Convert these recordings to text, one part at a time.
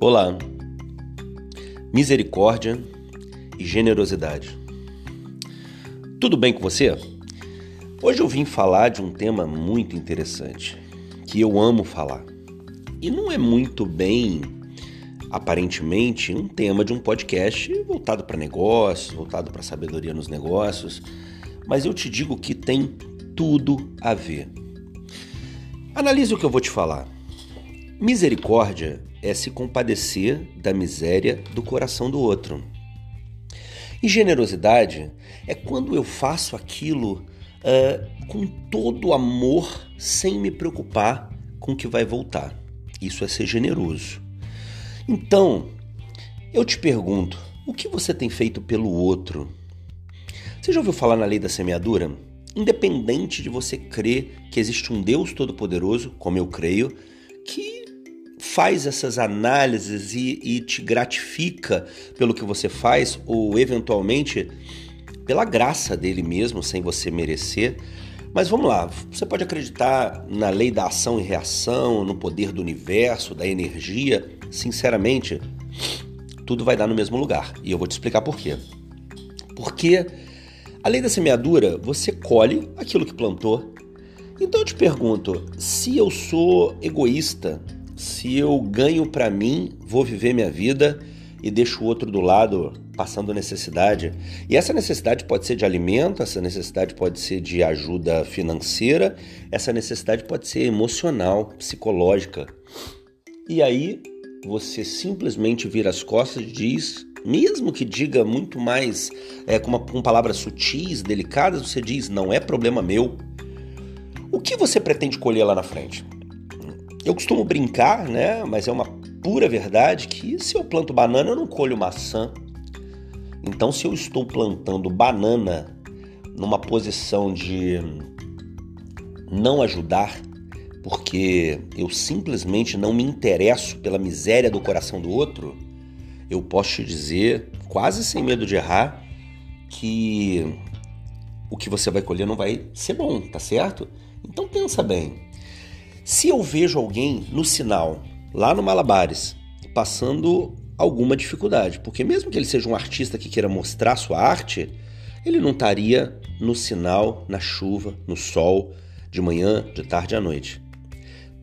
Olá, misericórdia e generosidade. Tudo bem com você? Hoje eu vim falar de um tema muito interessante que eu amo falar e não é muito bem, aparentemente, um tema de um podcast voltado para negócios, voltado para sabedoria nos negócios, mas eu te digo que tem tudo a ver. Analise o que eu vou te falar. Misericórdia é se compadecer da miséria do coração do outro. E generosidade é quando eu faço aquilo uh, com todo amor, sem me preocupar com o que vai voltar. Isso é ser generoso. Então, eu te pergunto, o que você tem feito pelo outro? Você já ouviu falar na lei da semeadura? Independente de você crer que existe um Deus todo-poderoso, como eu creio, faz essas análises e, e te gratifica pelo que você faz, ou eventualmente pela graça dele mesmo, sem você merecer. Mas vamos lá, você pode acreditar na lei da ação e reação, no poder do universo, da energia. Sinceramente, tudo vai dar no mesmo lugar. E eu vou te explicar por quê. Porque a lei da semeadura, você colhe aquilo que plantou. Então eu te pergunto, se eu sou egoísta, se eu ganho para mim, vou viver minha vida e deixo o outro do lado passando necessidade. E essa necessidade pode ser de alimento, essa necessidade pode ser de ajuda financeira, essa necessidade pode ser emocional, psicológica. E aí você simplesmente vira as costas e diz, mesmo que diga muito mais é, com, uma, com palavras sutis, delicadas, você diz: não é problema meu. O que você pretende colher lá na frente? Eu costumo brincar, né? Mas é uma pura verdade que se eu planto banana, eu não colho maçã. Então, se eu estou plantando banana numa posição de não ajudar, porque eu simplesmente não me interesso pela miséria do coração do outro, eu posso te dizer, quase sem medo de errar, que o que você vai colher não vai ser bom, tá certo? Então pensa bem. Se eu vejo alguém no sinal, lá no Malabares, passando alguma dificuldade, porque mesmo que ele seja um artista que queira mostrar sua arte, ele não estaria no sinal, na chuva, no sol, de manhã, de tarde à noite.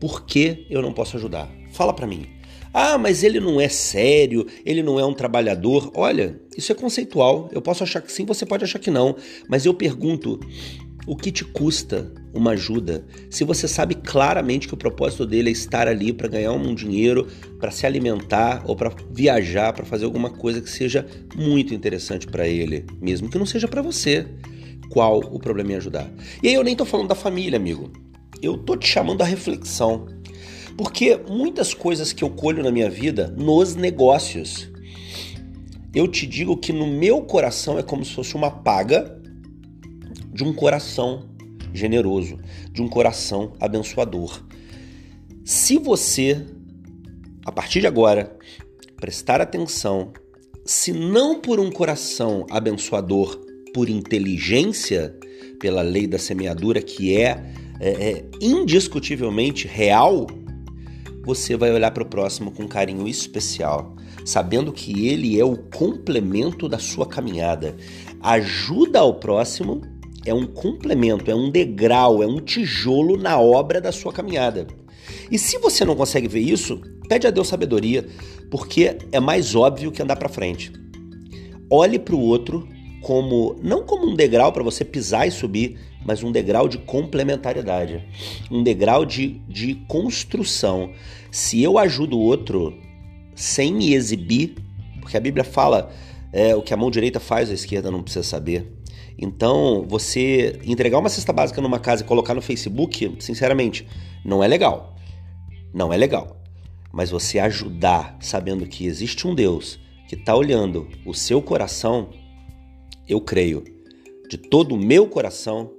Por que eu não posso ajudar? Fala para mim. Ah, mas ele não é sério, ele não é um trabalhador. Olha, isso é conceitual. Eu posso achar que sim, você pode achar que não. Mas eu pergunto: o que te custa uma ajuda se você sabe claramente que o propósito dele é estar ali para ganhar um dinheiro, para se alimentar ou para viajar, para fazer alguma coisa que seja muito interessante para ele, mesmo que não seja para você? Qual o problema em ajudar? E aí eu nem tô falando da família, amigo. Eu tô te chamando à reflexão. Porque muitas coisas que eu colho na minha vida nos negócios, eu te digo que no meu coração é como se fosse uma paga de um coração generoso, de um coração abençoador. Se você, a partir de agora, prestar atenção, se não por um coração abençoador, por inteligência, pela lei da semeadura, que é, é, é indiscutivelmente real, você vai olhar para o próximo com carinho especial, sabendo que ele é o complemento da sua caminhada. Ajuda ao próximo é um complemento, é um degrau, é um tijolo na obra da sua caminhada. E se você não consegue ver isso, pede a Deus sabedoria, porque é mais óbvio que andar para frente. Olhe para o outro como não como um degrau para você pisar e subir, mas um degrau de complementariedade, um degrau de, de construção. Se eu ajudo o outro sem me exibir, porque a Bíblia fala é, o que a mão direita faz, a esquerda não precisa saber. Então, você entregar uma cesta básica numa casa e colocar no Facebook, sinceramente, não é legal. Não é legal. Mas você ajudar sabendo que existe um Deus que está olhando o seu coração, eu creio, de todo o meu coração,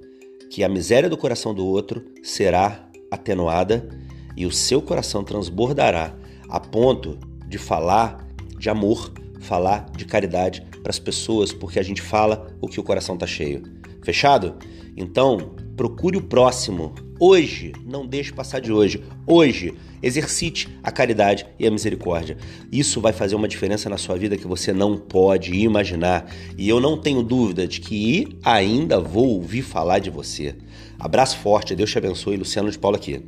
que a miséria do coração do outro será atenuada e o seu coração transbordará a ponto de falar de amor, falar de caridade para as pessoas, porque a gente fala o que o coração está cheio. Fechado? Então, procure o próximo Hoje, não deixe passar de hoje. Hoje, exercite a caridade e a misericórdia. Isso vai fazer uma diferença na sua vida que você não pode imaginar. E eu não tenho dúvida de que ainda vou ouvir falar de você. Abraço forte, Deus te abençoe. Luciano de Paula aqui.